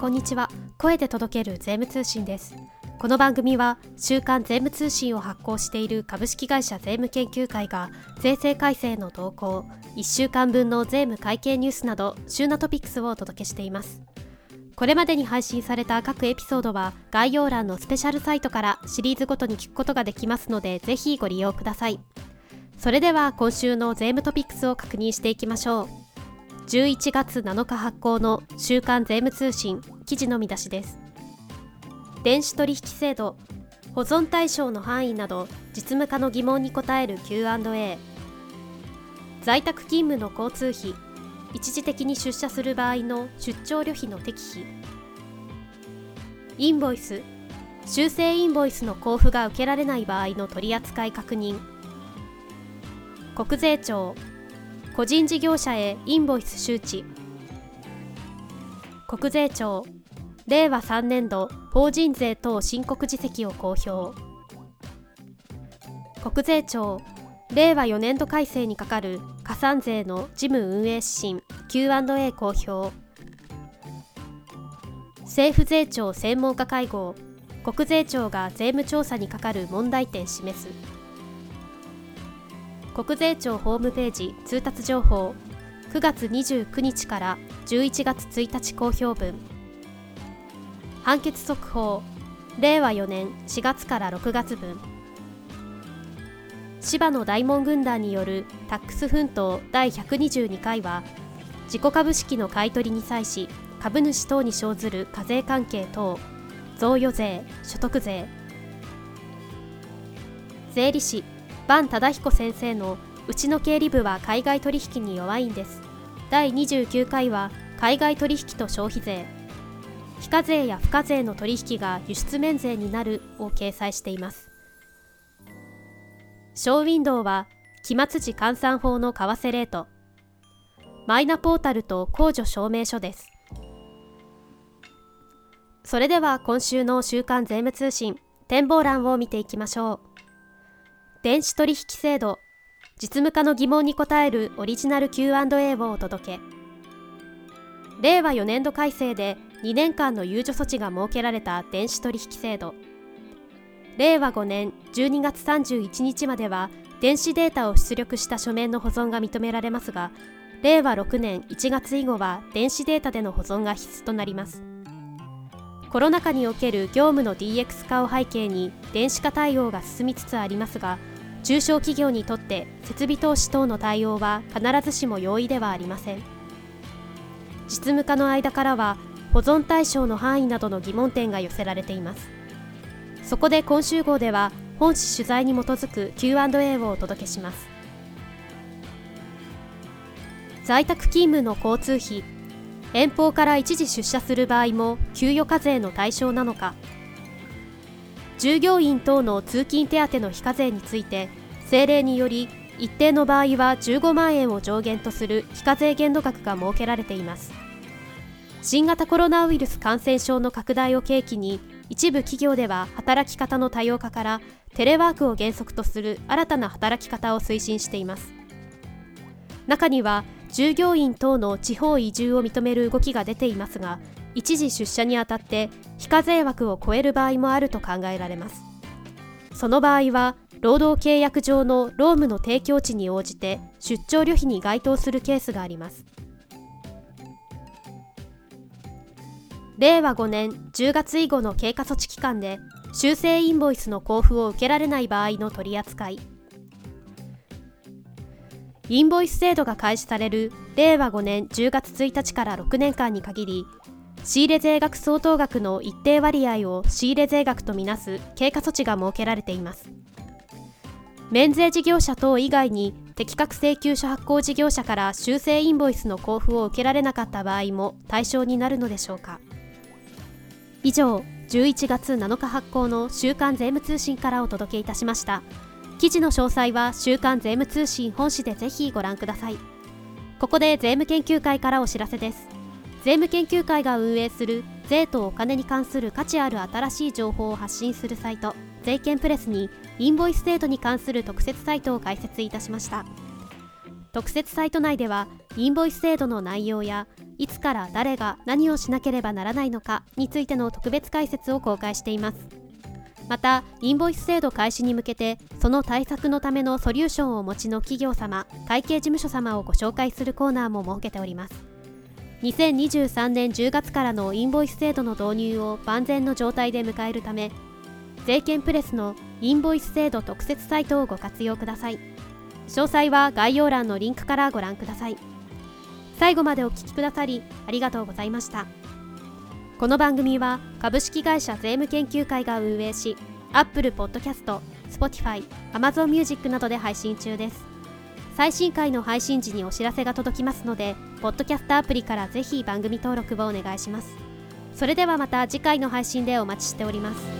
こんにちは。声で届ける税務通信です。この番組は週刊税務通信を発行している株式会社税務研究会が税制改正の動向1週間分の税務会計ニュースなど週なトピックスをお届けしています。これまでに配信された各エピソードは概要欄のスペシャルサイトからシリーズごとに聞くことができますのでぜひご利用ください。それでは今週の税務トピックスを確認していきましょう。11月7日発行の週刊税務通信記事の見出しです。電子取引制度保存対象の範囲など実務家の疑問に答える Q&A 在宅勤務の交通費一時的に出社する場合の出張旅費の適費。インボイス修正インボイスの交付が受けられない場合の取扱い確認。国税庁個人事業者へインボイス周知。国税庁令和3年度法人税等申告実績を公表。国税庁令和4年度改正にかかる加算税の事務運営指針 Q&A 公表。政府税調専門家会合国税庁が税務調査にかかる問題点示す。国税庁ホームページ通達情報。9月29日から11月1日公表分判決速報。令和4年4月から6月分芝野大門軍団によるタックス奮闘第122回は自己株式の買取に際し株主等に生ずる課税関係等贈与税所得税。税理士伴忠彦先生のうちの経理部は海外取引に弱いんです。第29回は海外取引と消費税。非課税や付加税の取引が輸出免税になるを掲載しています。ショーウィンドウは期末時換算法の為替レート。マイナポータルと控除証明書です。それでは今週の週刊税務通信展望欄を見ていきましょう。電子取引制度。実務家の疑問に答えるオリジナル Q&A をお届け。令和4年度改正で2年間の猶予措置が設けられた電子取引制度。令和5年12月31日までは電子データを出力した書面の保存が認められますが令和6年1月以後は電子データでの保存が必須となります。コロナ禍における業務の DX 化を背景に電子化対応が進みつつありますが中小企業にとって設備投資等の対応は必ずしも容易ではありません。実務家の間からは保存対象の範囲などの疑問点が寄せられています。そこで今週号では本誌取材に基づく Q&A をお届けします。在宅勤務の交通費。遠方から一時出社する場合も給与課税の対象なのか。従業員等の通勤手当の非課税について政令により一定の場合は15万円を上限とする非課税限度額が設けられています。新型コロナウイルス感染症の拡大を契機に一部企業では働き方の多様化からテレワークを原則とする新たな働き方を推進しています。中には従業員等の地方移住を認める動きが出ていますが一時出社にあたって非課税枠を超える場合もあると考えられます。その場合は労働契約上の労務の提供地に応じて出張旅費に該当するケースがあります。令和5年10月以後の経過措置期間で修正インボイスの交付を受けられない場合の取り扱い。インボイス制度が開始される令和5年10月1日から6年間に限り仕入税額相当額の一定割合を仕入税額とみなす経過措置が設けられています。免税事業者等以外に適格請求書発行事業者から修正インボイスの交付を受けられなかった場合も対象になるのでしょうか。以上11月7日発行の週刊税務通信からお届けいたしました。記事の詳細は週刊税務通信本誌でぜひご覧ください。ここで税務研究会からお知らせです。税務研究会が運営する税とお金に関する価値ある新しい情報を発信するサイト税券プレスにインボイス制度に関する特設サイトを開設いたしました。特設サイト内ではインボイス制度の内容やいつから誰が何をしなければならないのかについての特別解説を公開しています。またインボイス制度開始に向けてその対策のためのソリューションをお持ちの企業様会計事務所様をご紹介するコーナーも設けております。2023年10月からのインボイス制度の導入を万全の状態で迎えるため税券プレスのインボイス制度特設サイトをご活用ください。詳細は概要欄のリンクからご覧ください。最後までお聞きくださりありがとうございました。この番組は株式会社税務研究会が運営し Apple Podcast、Spotify、Amazon Music などで配信中です。最新回の配信時にお知らせが届きますのでポッドキャストアプリからぜひ番組登録をお願いします。それではまた次回の配信でお待ちしております。